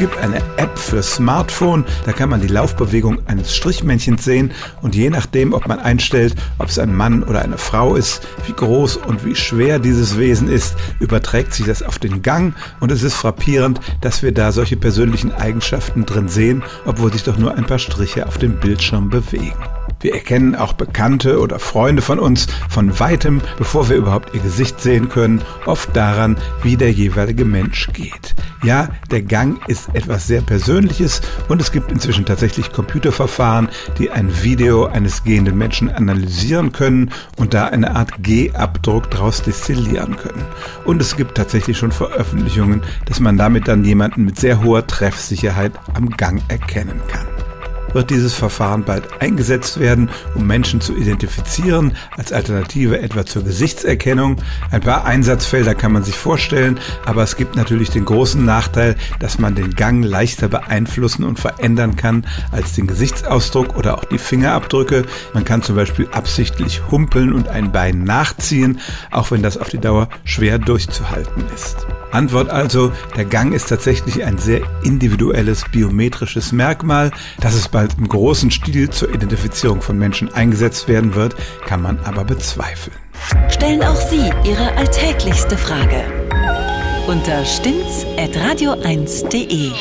gibt eine App für Smartphone, da kann man die Laufbewegung eines Strichmännchens sehen. Und je nachdem, ob man einstellt, ob es ein Mann oder eine Frau ist, wie groß und wie schwer dieses Wesen ist, überträgt sich das auf den Gang. Und es ist frappierend, dass wir da solche persönlichen Eigenschaften drin sehen, obwohl sich doch nur ein paar Striche auf dem Bildschirm bewegen. Wir erkennen auch Bekannte oder Freunde von uns von weitem, bevor wir überhaupt ihr Gesicht sehen können, oft daran, wie der jeweilige Mensch geht. Ja, der Gang ist etwas sehr Persönliches und es gibt inzwischen tatsächlich Computerverfahren, die ein Video eines gehenden Menschen analysieren können und da eine Art G-Abdruck daraus destillieren können. Und es gibt tatsächlich schon Veröffentlichungen, dass man damit dann jemanden mit sehr hoher Treffsicherheit am Gang erkennen kann wird dieses Verfahren bald eingesetzt werden, um Menschen zu identifizieren, als Alternative etwa zur Gesichtserkennung. Ein paar Einsatzfelder kann man sich vorstellen, aber es gibt natürlich den großen Nachteil, dass man den Gang leichter beeinflussen und verändern kann als den Gesichtsausdruck oder auch die Fingerabdrücke. Man kann zum Beispiel absichtlich humpeln und ein Bein nachziehen, auch wenn das auf die Dauer schwer durchzuhalten ist. Antwort also, der Gang ist tatsächlich ein sehr individuelles biometrisches Merkmal. Dass es bald im großen Stil zur Identifizierung von Menschen eingesetzt werden wird, kann man aber bezweifeln. Stellen auch Sie Ihre alltäglichste Frage unter stimmtz.radio1.de.